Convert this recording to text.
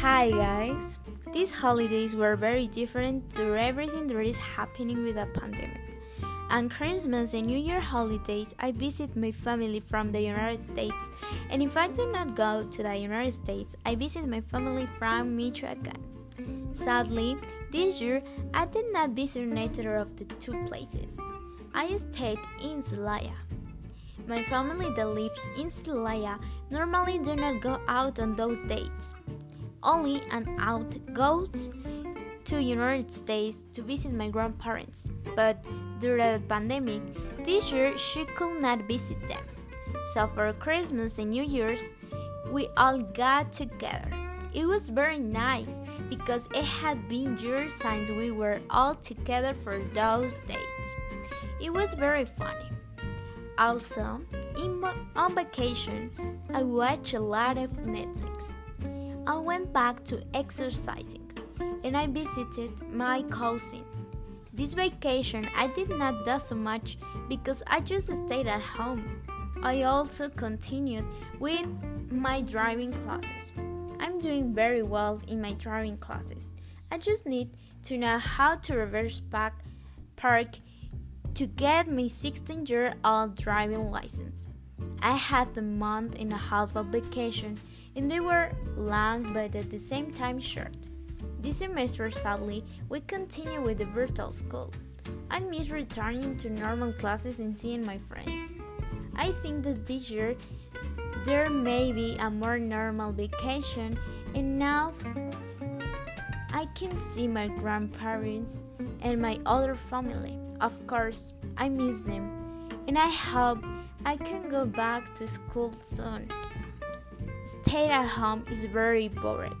Hi guys! These holidays were very different to everything that is happening with the pandemic. On Christmas and New Year holidays, I visit my family from the United States, and if I do not go to the United States, I visit my family from Michoacan. Sadly, this year I did not visit neither of the two places. I stayed in Celaya. My family that lives in Celaya normally do not go out on those dates. Only an out goes to United States to visit my grandparents, but during the pandemic, this year she could not visit them. So for Christmas and New Year's, we all got together. It was very nice because it had been years since we were all together for those dates. It was very funny. Also, in, on vacation, I watched a lot of Netflix. I went back to exercising and I visited my cousin. This vacation, I did not do so much because I just stayed at home. I also continued with my driving classes. I'm doing very well in my driving classes. I just need to know how to reverse back park to get my 16 year old driving license. I had a month and a half of vacation, and they were long but at the same time short. This semester, sadly, we continue with the virtual school. I miss returning to normal classes and seeing my friends. I think that this year there may be a more normal vacation, and now I can see my grandparents and my other family. Of course, I miss them, and I hope I can go back to school soon. Stay at home is very boring.